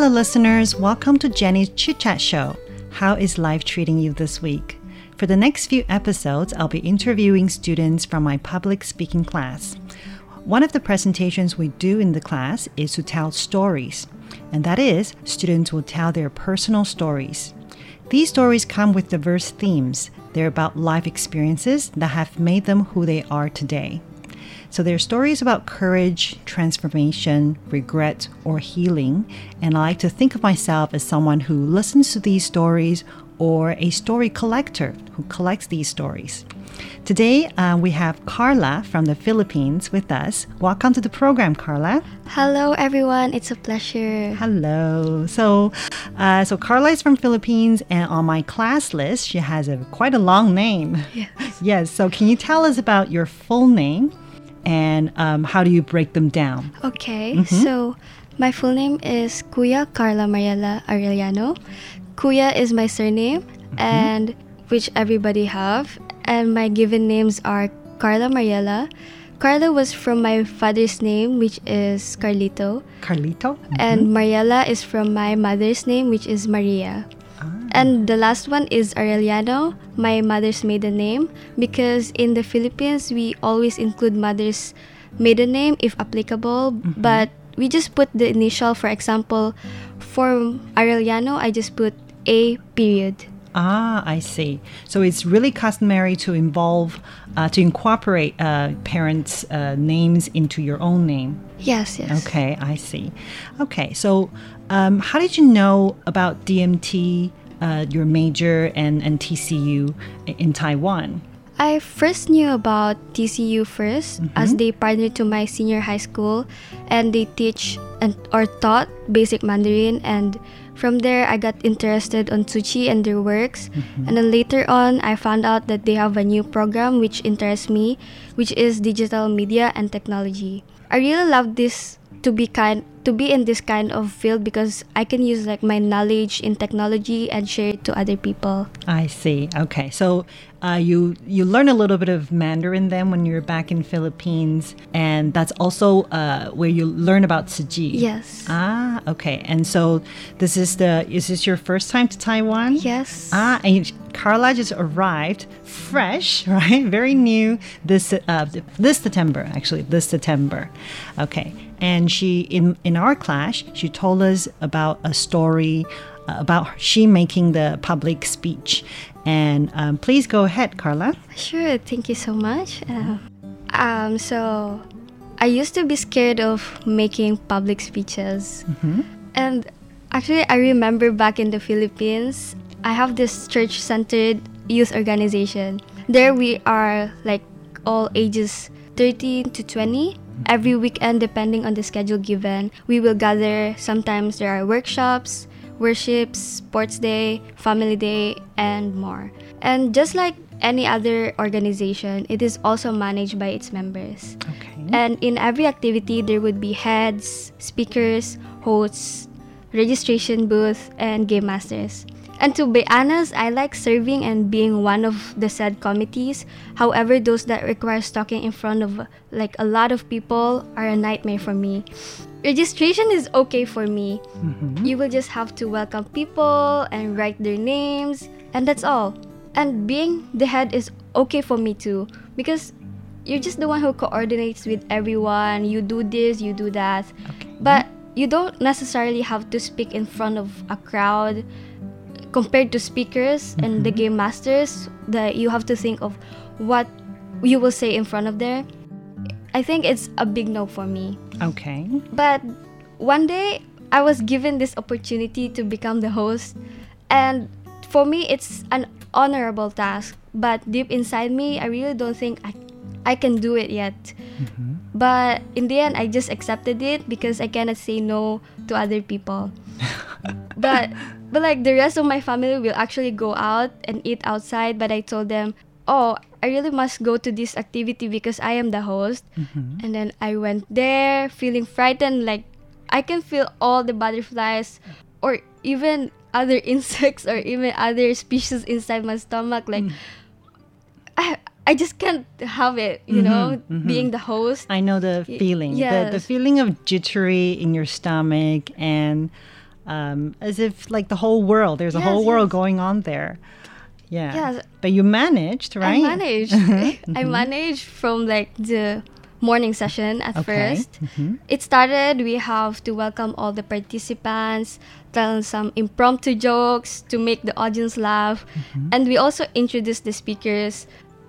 Hello, listeners. Welcome to Jenny's Chit Chat Show. How is life treating you this week? For the next few episodes, I'll be interviewing students from my public speaking class. One of the presentations we do in the class is to tell stories, and that is, students will tell their personal stories. These stories come with diverse themes. They're about life experiences that have made them who they are today. So they're stories about courage, transformation, regret, or healing. And I like to think of myself as someone who listens to these stories or a story collector who collects these stories. Today, uh, we have Carla from the Philippines with us. Welcome to the program, Carla. Hello, everyone. It's a pleasure. Hello. So, uh, so Carla is from Philippines, and on my class list, she has a quite a long name. Yes. Yes. So, can you tell us about your full name, and um, how do you break them down? Okay, mm-hmm. so my full name is Kuya Carla Mariela Arellano. Kuya is my surname, mm-hmm. and which everybody have, and my given names are Carla Mariela. Carla was from my father's name, which is Carlito, Carlito. and mm-hmm. Mariela is from my mother's name, which is Maria. And the last one is Arellano, my mother's maiden name, because in the Philippines we always include mother's maiden name if applicable, but we just put the initial. For example, for Arellano, I just put A period. Ah, I see. So it's really customary to involve, uh, to incorporate uh, parents' uh, names into your own name. Yes, yes. Okay, I see. Okay, so um, how did you know about DMT, uh, your major, and, and TCU in Taiwan? I first knew about TCU 1st as they partnered to my senior high school and they teach and or taught basic Mandarin and from there I got interested on Tzu Chi and their works and then later on I found out that they have a new program which interests me which is digital media and technology. I really love this to be kind to be in this kind of field because I can use like my knowledge in technology and share it to other people. I see. Okay, so uh, you you learn a little bit of Mandarin then when you're back in Philippines, and that's also uh, where you learn about Tzu Yes. Ah, okay. And so this is the is this your first time to Taiwan? Yes. Ah, and you- Carla just arrived fresh, right? Very new this uh, this September, actually this September. Okay, and she in in our class she told us about a story uh, about she making the public speech. And um, please go ahead, Carla. Sure, thank you so much. Uh, um, so, I used to be scared of making public speeches. And actually, I remember back in the Philippines, I have this church centered youth organization. There, we are like all ages 13 to 20. Every weekend, depending on the schedule given, we will gather. Sometimes there are workshops, worships, sports day, family day, and more. And just like any other organization, it is also managed by its members. Okay. And in every activity, there would be heads, speakers, hosts, registration booth, and game masters. And to be honest, I like serving and being one of the said committees. However, those that require talking in front of like a lot of people are a nightmare for me. Registration is okay for me. Mm-hmm. You will just have to welcome people and write their names, and that's all. And being the head is okay for me too because you're just the one who coordinates with everyone. You do this, you do that. But you don't necessarily have to speak in front of a crowd compared to speakers and the mm-hmm. game masters that you have to think of what you will say in front of there. I think it's a big no for me. Okay. But one day I was given this opportunity to become the host and for me it's an honorable task but deep inside me I really don't think I I can do it yet. Mm-hmm. But in the end I just accepted it because I cannot say no to other people. but but like the rest of my family will actually go out and eat outside but I told them, "Oh, I really must go to this activity because I am the host." Mm-hmm. And then I went there feeling frightened like I can feel all the butterflies or even other insects or even other species inside my stomach like mm. I I just can't have it, you mm-hmm, know, mm-hmm. being the host. I know the feeling. The, the feeling of jittery in your stomach and um, as if like the whole world, there's a whole Yes, world yes. going on there. Yeah. Yes. But you managed, right? I managed. I managed from like the morning session at Okay. first. Mm-hmm. It started, we have to welcome all the participants, tell some impromptu jokes to make the audience laugh, mm-hmm. and we also introduced the speakers.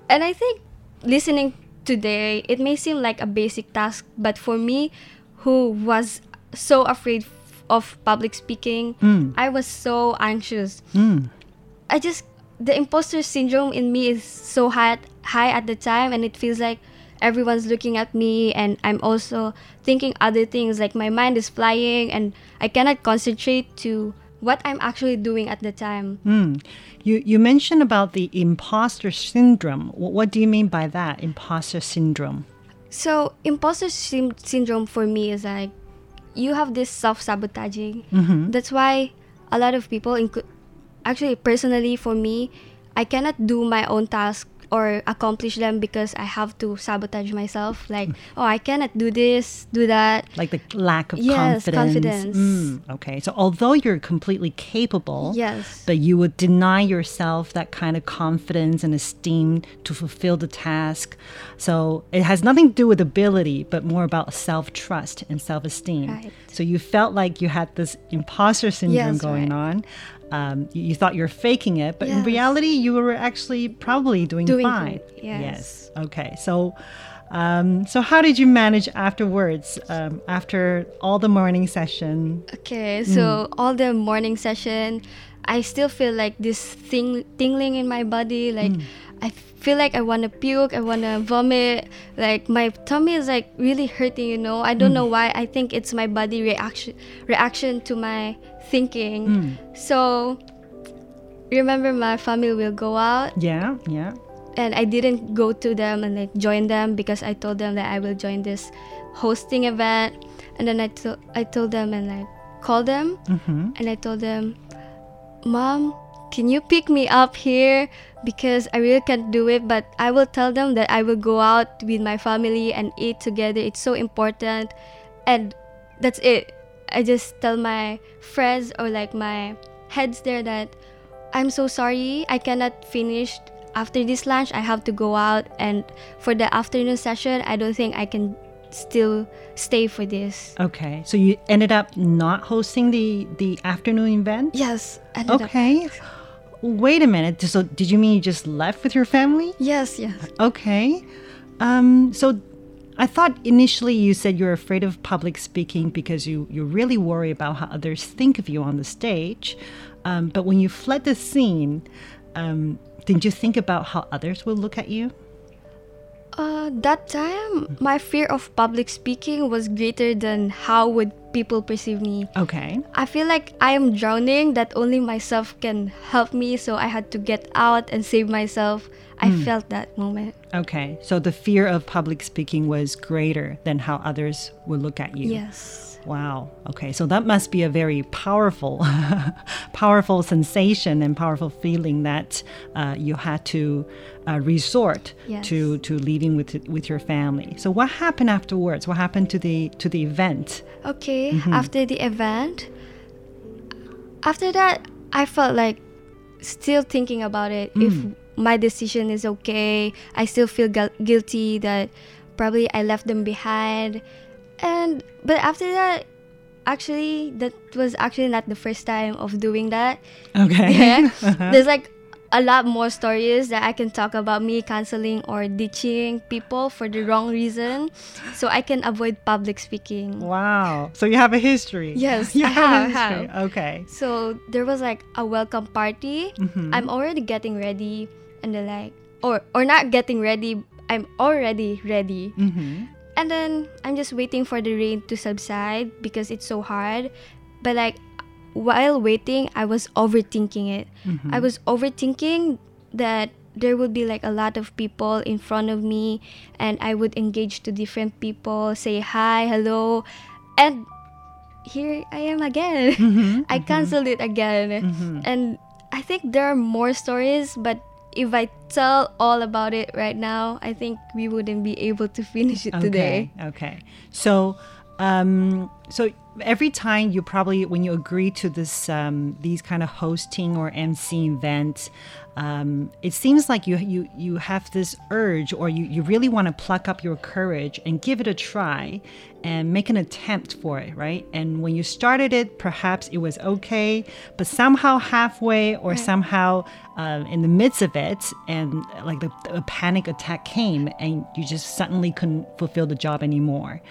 And I think listening today, it may seem like a basic task, but for me, who was so afraid of public speaking, I was so anxious. I just the imposter syndrome in me is so high at, high at the time and it feels like everyone's looking at me and I'm also thinking other things like my mind is flying and I cannot concentrate to what I'm actually doing at the time. Mm. You you mentioned about the imposter syndrome. What, what do you mean by that? Imposter syndrome. So imposter syn- syndrome for me is like you have this self-sabotaging. Mm-hmm. That's why a lot of people include actually personally for me i cannot do my own task or accomplish them because i have to sabotage myself like oh i cannot do this do that Like the lack of Yes, confidence. confidence. Mm, okay. So although you're completely capable, yes but you would deny yourself that kind of confidence and esteem to fulfill the task. So it has nothing to do with ability, but more about self trust and self esteem. Right. So you felt like you had this imposter syndrome Yes, going right. on. Um, you, thought you were faking it, but in reality, you were actually probably doing, Doing fine. great, yes. Okay. So. Um, so how did you manage afterwards um, after all the morning session okay so all the morning session i still feel like this thing tingling in my body like i feel like i want to puke i want to vomit. Like my tummy is like really hurting you know? I don't know mm. why. I think it's my body reaction reaction to my thinking. Mm. So remember my family will go out? Yeah yeah. And I didn't go to them and like join them because I told them that I will join this hosting event, and then I to- I told them and like called them, mm-hmm. and I told them, Mom, can you pick me up here because I really can't do it, but I will tell them that I will go out with my family and eat together. It's so important, and that's it. I just tell my friends or like my heads there that I'm so sorry I cannot finish after this lunch. I have to go out and for the afternoon session I don't think I can still stay for this. Okay, so you ended up not hosting the the afternoon event. Yes. ended up- Okay. Wait a minute. So did you mean you just left with your family? Yes, yes. Okay. Um. So I thought initially you said you're afraid of public speaking because you you really worry about how others think of you on the stage. Um, but when you fled the scene, um, did you think about how others will look at you? Uh, that time my fear of public speaking was greater than how would people perceive me. Okay. I feel like I am drowning that only myself can help me so I had to get out and save myself. I felt that moment. Okay. So the fear of public speaking was greater than how others would look at you. Yes. Wow. Okay. So that must be a very powerful, powerful sensation and powerful feeling that uh, you had to uh, resort Yes. to to leaving with with your family. So what happened afterwards? What happened to the to the event? Okay, after the event, after that, I felt like still thinking about it. If my decision is okay, I still feel gu- guilty that probably I left them behind. And but after that, actually, that was actually not the first time of doing that. Okay. Yeah. Uh-huh. There's like a lot more stories that I can talk about me canceling or ditching people for the wrong reason so I can avoid public speaking. Wow. So you have a history. Yes, you I have, a have, history. have. Okay. So there was like a welcome party. Mm-hmm. I'm already getting ready and then like or or not getting ready, I'm already ready. Mm-hmm. And then I'm just waiting for the rain to subside because it's so hard. But like while waiting, I was overthinking it. Mm-hmm. I was overthinking that there would be like a lot of people in front of me and I would engage to different people, say hi, hello, and here I am again. Mm-hmm. I mm-hmm. canceled it again. And I think there are more stories, but if I tell all about it right now, I think we wouldn't be able to finish it today. Okay. Okay. So, um, so every time you probably when you agree to this um, these kind of hosting or MC events, um, it seems like you you you have this urge or you you really want to pluck up your courage and give it a try and make an attempt for it, right? And when you started it, perhaps it was okay, but somehow halfway or somehow uh, in the midst of it, and like the, a panic attack came, and you just suddenly couldn't fulfill the job anymore.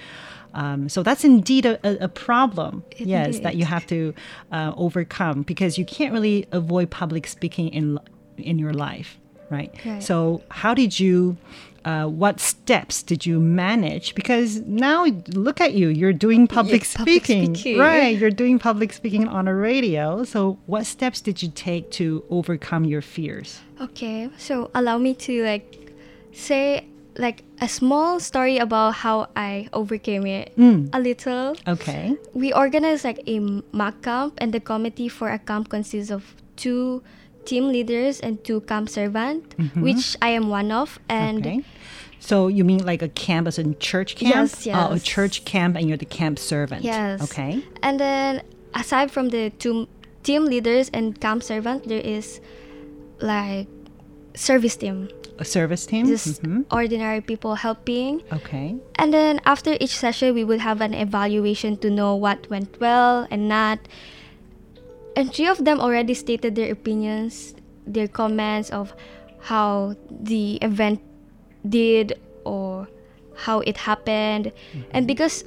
Um, so that's indeed a, a, problem, yes, that you have to uh, overcome because you can't really avoid public speaking in in your life, right? Right. So how did you? Uh, what steps did you manage? Because now look at you, you're doing public, Yeah, public speaking, speaking. right? You're doing public speaking on a radio. So what steps did you take to overcome your fears? Okay, so allow me to like say like a small story about how I overcame it hmm. a little. Okay. We organized like a mock camp, and the committee for a camp consists of two team leaders and two camp servant, mm-hmm. which I am one of. And okay. So you mean like a camp as in church camp? Yes, Oh, a church camp and you're the camp servant. Yes. Okay. And then aside from the two team leaders and camp servant, there is like service team, A service team? just Mhm. ordinary people helping. Okay. And then after each session, we would have an evaluation to know what went well and not. And three of them already stated their opinions, their comments of how the event did or how it happened. And because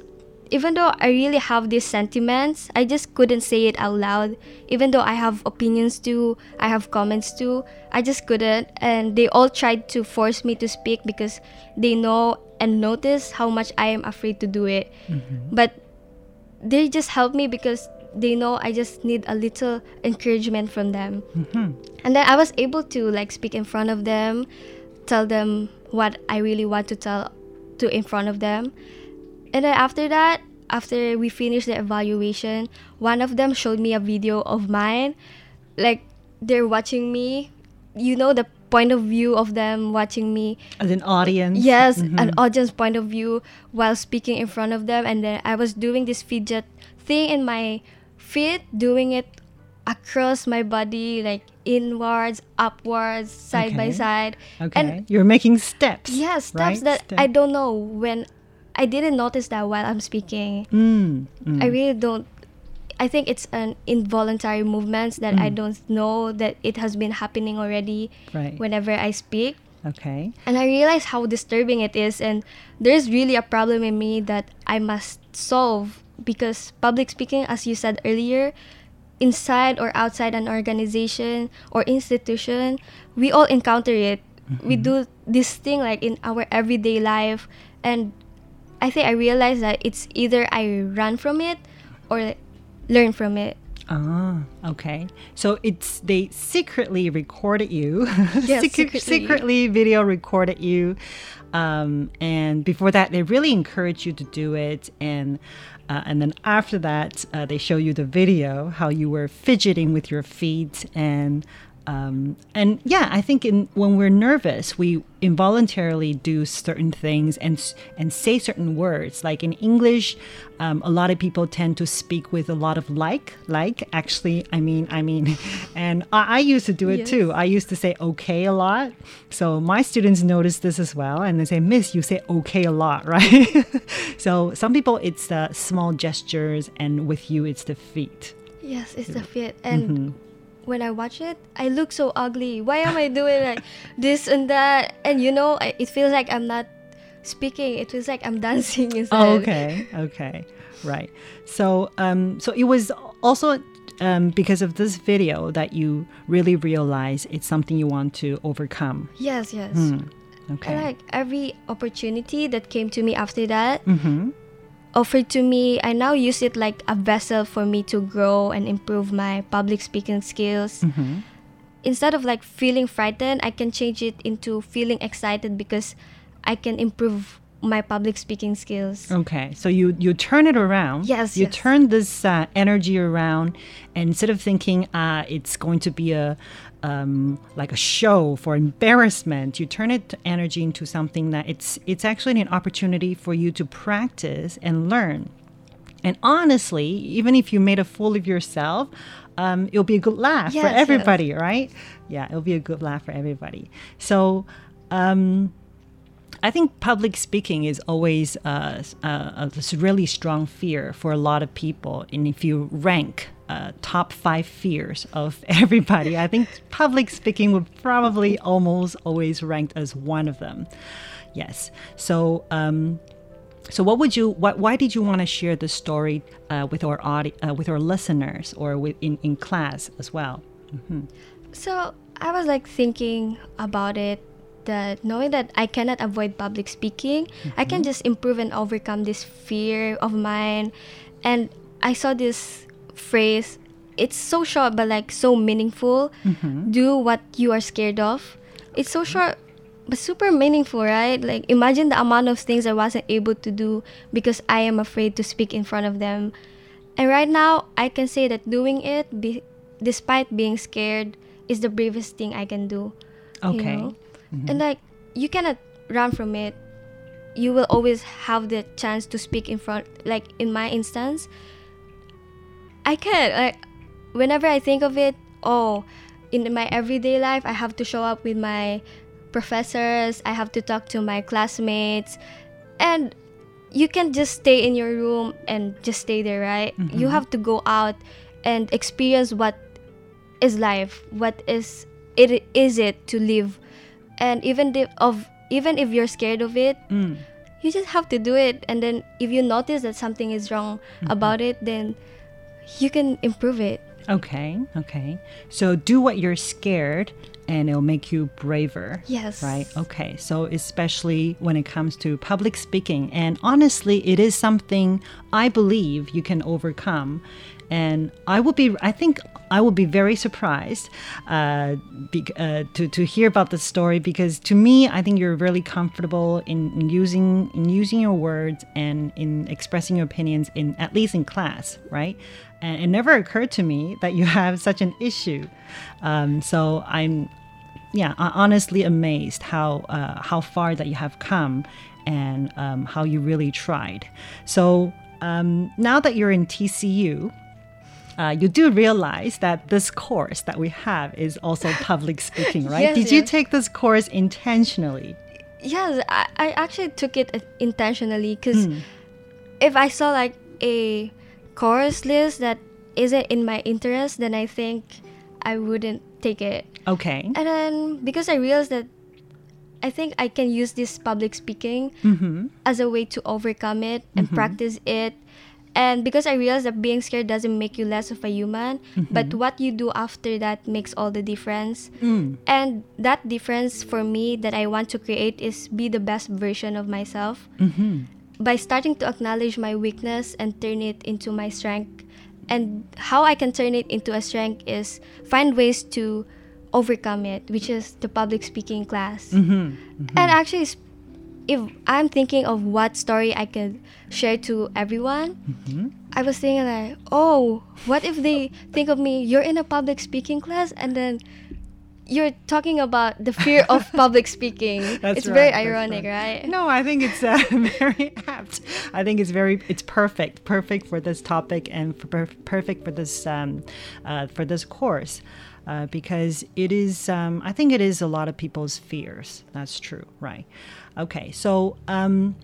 even though I really have these sentiments, I just couldn't say it out loud. Even though I have opinions too, I have comments too, I just couldn't. And they all tried to force me to speak because they know and notice how much I am afraid to do it. Mm-hmm. But they just help me because they know I just need a little encouragement from them. Mm-hmm. And then I was able to like speak in front of them, tell them what I really want to tell to in front of them. And then after that, after we finished the evaluation, one of them showed me a video of mine. Like they're watching me. You know the point of view of them watching me. As an audience? Yes, Mhm. an audience point of view while speaking in front of them. And then I was doing this fidget thing in my feet, doing it across my body, like inwards, upwards, side by side. Okay. And You're making steps. yeah, steps right? that Step- I don't know when I didn't notice that while I'm speaking. Mm, mm. I really don't. I think it's an involuntary movements that I don't know that it has been happening already Right. whenever I speak. Okay. And I realize how disturbing it is, and there's really a problem in me that I must solve because public speaking, as you said earlier, inside or outside an organization or institution, we all encounter it. We do this thing like in our everyday life, and I think I realized that it's either I run from it or learn from it. Ah, okay. So it's they secretly recorded you, secret- secretly. secretly video recorded you, um, and before that they really encourage you to do it, and uh, and then after that uh, they show you the video how you were fidgeting with your feet and. Um, and yeah, I think in, when we're nervous, we involuntarily do certain things and and say certain words. Like in English, um, a lot of people tend to speak with a lot of like, like. Actually, I mean, I mean, and I, I used to do it Yes. too. I used to say okay a lot. So my students notice this as well, and they say, Miss, you say okay a lot, right? so some people it's uh, small gestures, and with you it's the feet. Yes, it's the feet, And when I watch it, I look so ugly. Why am I doing like this and that? And you know, I, it feels like I'm not speaking. It feels like I'm dancing instead. Oh, okay, okay, right. So, um, so it was also um, because of this video that you really realize it's something you want to overcome. Yes, yes. Okay. And like every opportunity that came to me after that mm-hmm. Offered to me, I now use it like a vessel for me to grow and improve my public speaking skills. Mm-hmm. Instead of like feeling frightened, I can change it into feeling excited because I can improve my public speaking skills. Okay, so you you turn it around. Yes, You yes. turn this uh, energy around, and instead of thinking uh, it's going to be a um, like a show for embarrassment, you turn it energy into something that it's it's actually an opportunity for you to practice and learn. And honestly, even if you made a fool of yourself, um, it'll be a good laugh Yes, for yes. everybody, right? Yeah, it'll be a good laugh for everybody. So. Um, I think public speaking is always uh, uh, a this really strong fear for a lot of people. And if you rank uh, top five fears of everybody, I think public speaking would probably almost always ranked as one of them. Yes. So, um, so what would you? Why did you want to share this story uh, with our audi- uh, with our listeners, or with in, in class as well? So I was like thinking about it that knowing that I cannot avoid public speaking, I can mm-hmm. just improve and overcome this fear of mine. And I saw this phrase, it's so short but like so meaningful. Mm-hmm. Do what you are scared of. It's so short but super meaningful, right? Like imagine the amount of things I wasn't able to do because I am afraid to speak in front of them. And right now, I can say that doing it, be, despite being scared, is the bravest thing I can do. you Okay. Know? And like, you cannot run from it. You will always have the chance to speak in front. Like in my instance, I can like whenever I think of it. Oh, in my everyday life, I have to show up with my professors. I have to talk to my classmates, and you can't just stay in your room and just stay there, right? Mm-hmm. You have to go out and experience what is life, what is it is it to live, and even if of even if you're scared of it, Mm. you just have to do it. And then if you notice that something is wrong about it, then you can improve it. Okay, okay. So do what you're scared and it'll make you braver. Yes. Right? Okay. So especially when it comes to public speaking and honestly it is something I believe you can overcome. And I would be I think I would be very surprised uh, be, uh, to, to hear about the story because to me I think you're really comfortable in, in using in using your words and in expressing your opinions in at least in class, right? And it never occurred to me that you have such an issue. Um, so I'm, yeah, honestly amazed how uh, how far that you have come and um, how you really tried. So um, now that you're in TCU. Uh, you do realize that this course that we have is also public speaking, right? Yes, Did you take this course intentionally? Yes, I, I actually took it intentionally because if I saw like a course list that isn't in my interest, then I think I wouldn't take it. Okay. And then because I realized that I think I can use this public speaking Mm-hmm. as a way to overcome it and practice it. And because I realized that being scared doesn't make you less of a human, but what you do after that makes all the difference. Mm. And that difference for me that I want to create is be the best version of myself Mm-hmm. by starting to acknowledge my weakness and turn it into my strength and how I can turn it into a strength is find ways to overcome it, which is the public speaking class. And actually, if I'm thinking of what story I could share to everyone, I was thinking like, oh, what if they think of me? You're in a public speaking class, and then you're talking about the fear of public speaking. That's it's right, very ironic, right. right? No, I think it's uh, very apt. I think it's very, it's perfect, perfect for this topic and for per- perfect for this, um, uh, for this course, uh, because it is. Um, I think it is a lot of people's fears. That's true, right? Okay, so. Um,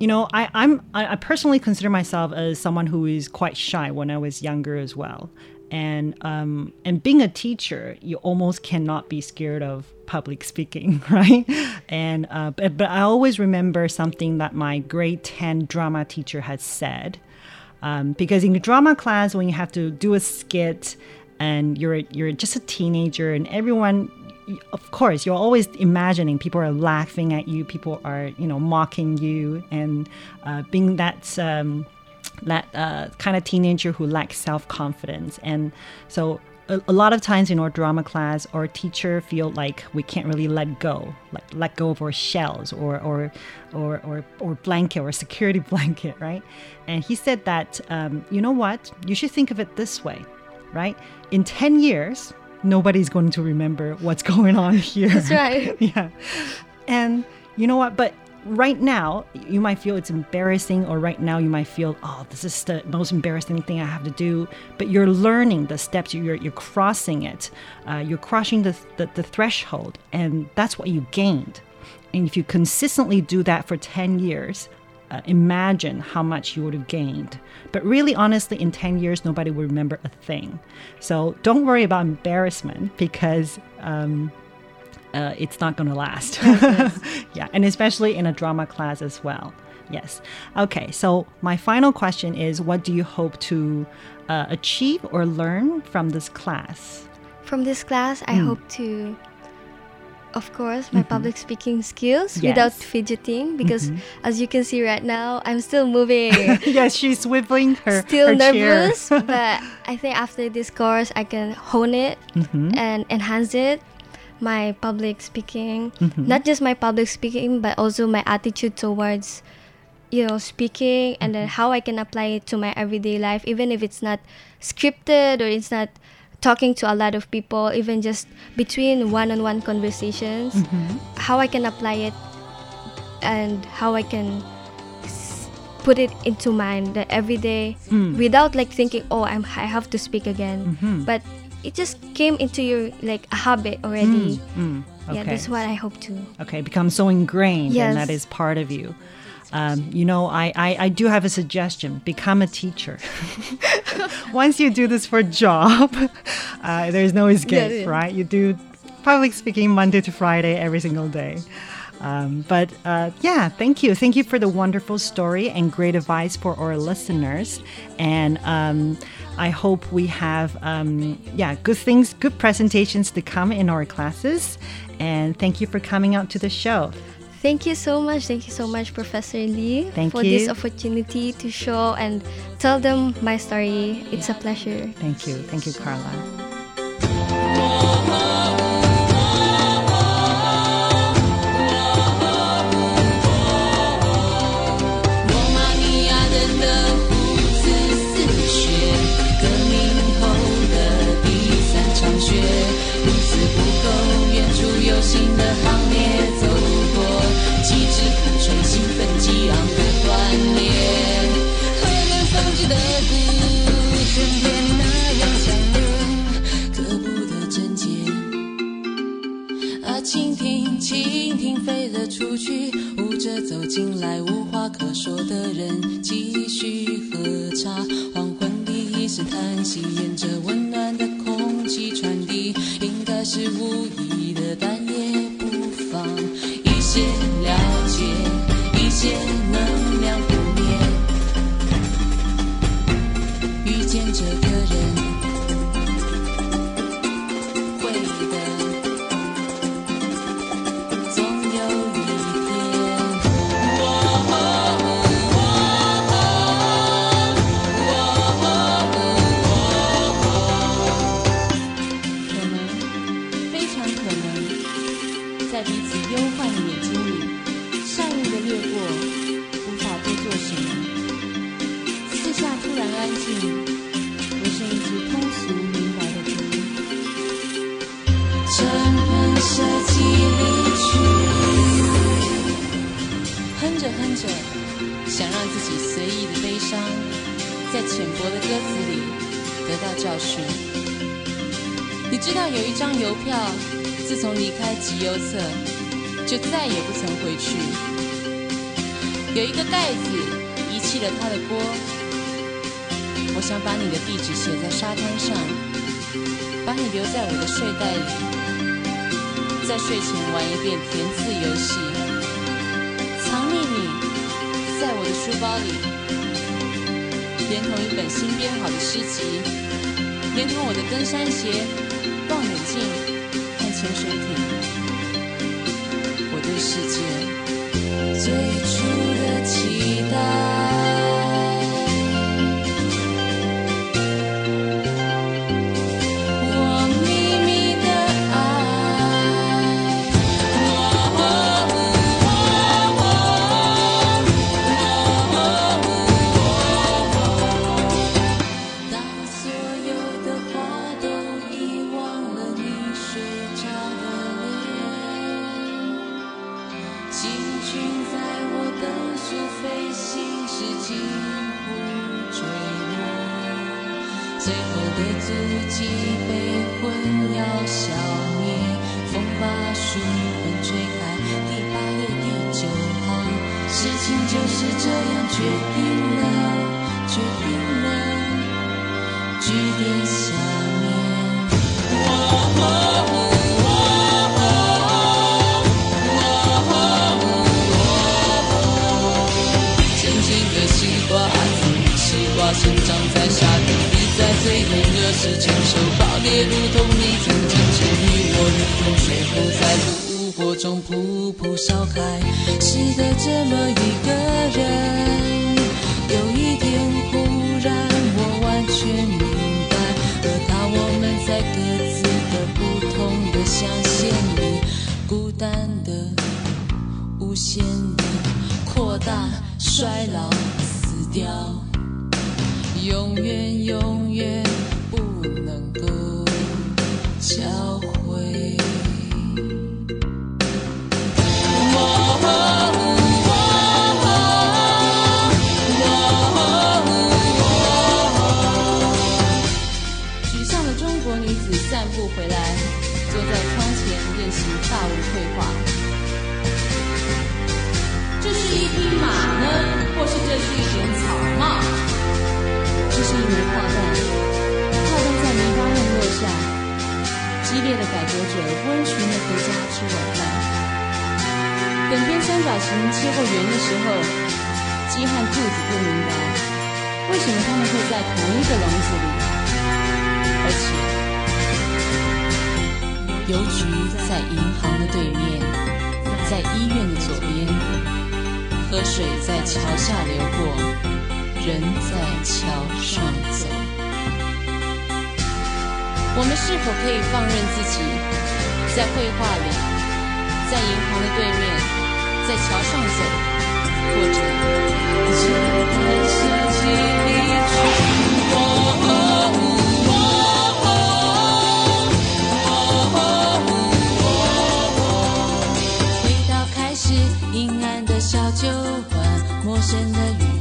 you know, I, I'm I, personally consider myself as someone who is quite shy when I was younger as well. And um, and being a teacher, you almost cannot be scared of public speaking, right? And uh, but, but I always remember something that my grade ten drama teacher had said, um, because in drama class when you have to do a skit and you're you're just a teenager and everyone of course you're always imagining people are laughing at you people are you know mocking you and uh, being that um, that uh, kind of teenager who lacks self-confidence. And so a, a lot of times in our drama class our teacher feel like we can't really let go like let go of our shells or or or or, or blanket or security blanket right? And he said that um, you know what? You should think of it this way right in 10 years nobody's going to remember what's going on here That's right. yeah. And you know what? But right now, you might feel it's embarrassing, or right now, you might feel, oh, this is the most embarrassing thing I have to do. But you're learning the steps, you're, you're crossing it, uh, you're crossing the, the, the threshold, and that's what you gained. And if you consistently do that for 10 years, uh, imagine how much you would have gained. But really, honestly, in 10 years, nobody will remember a thing. So don't worry about embarrassment because um, uh, it's not going to last. yeah, and especially in a drama class as well. Yes. Okay, so my final question is what do you hope to uh, achieve or learn from this class? From this class, I Mm. hope to, of course, my public speaking skills without Mm-hmm. Fidgeting because, as you can see right now, I'm still moving. yes, she's swiveling her, still her nervous, but I think after this course, I can hone it Mm-hmm. and enhance it. My public speaking, Mm-hmm. not just my public speaking, but also my attitude towards, you know, speaking, and then Mm-hmm. how I can apply it to my everyday life, even if it's not scripted or it's not talking to a lot of people, even just between one-on-one conversations, Mm-hmm. how I can apply it and how I can put it into mind the everyday Mm. without like thinking oh I'm I have to speak again Mhm. but it just came into your like a habit already Mm, yeah okay. that's what I hope to okay become so ingrained and that is part of you um, you know I, I, I do have a suggestion become a teacher once you do this for a job uh, there's no escape Yeah, yeah. right you do public speaking monday to friday every single day um, but uh, yeah, thank you. Thank you for the wonderful story and great advice for our listeners. And um, I hope we have, um, yeah, good things, good presentations to come in our classes. And thank you for coming out to the show. Thank you so much thank you so much Professor Lee Thank for you. this opportunity to show and tell them my story it's a pleasure Thank you. Thank you, Carla. 醒来，无话可说的人继续喝茶。黄昏的一声叹息，沿着温暖的空气传递，应该是无意就再也不曾回去。有一个盖子遗弃了它的锅，我想把你的地址写在沙滩上，把你留在我的睡袋里，在睡前玩一遍填字游戏，藏匿你在我的书包里，连同一本新编好的诗集，连同我的登山鞋、望远镜和潜水艇，世界最初的期待。几杯魂要消灭，风把书本吹开，第八页第九行，事情就是这样决定。衰老、死掉，永远永远。一枚炮弹，炮弹在泥巴上落下。激烈的改革者温驯的回家吃晚饭。等边三角形切过圆的时候，鸡和兔子不明白，为什么他们会在同一个笼子里。而且，邮局在银行的对面，在医院的左边，河水在桥下流过，人在桥上走。我们是否可以放任自己，在绘画里，在银行的对面，在桥上走，或者只看设计离去？回到开始阴暗的小酒馆，陌生的雨，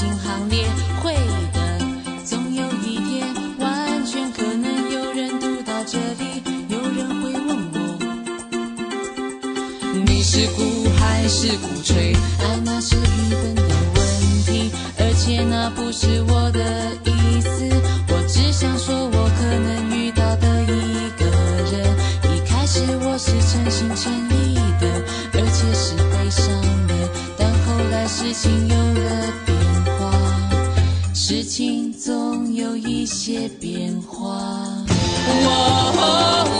行行列，会的，总有一天，完全可能有人读到这里，有人会问我，你是鼓还是鼓吹？爱，那是愚笨的问题，而且那不是我的意思，Oh. oh, oh.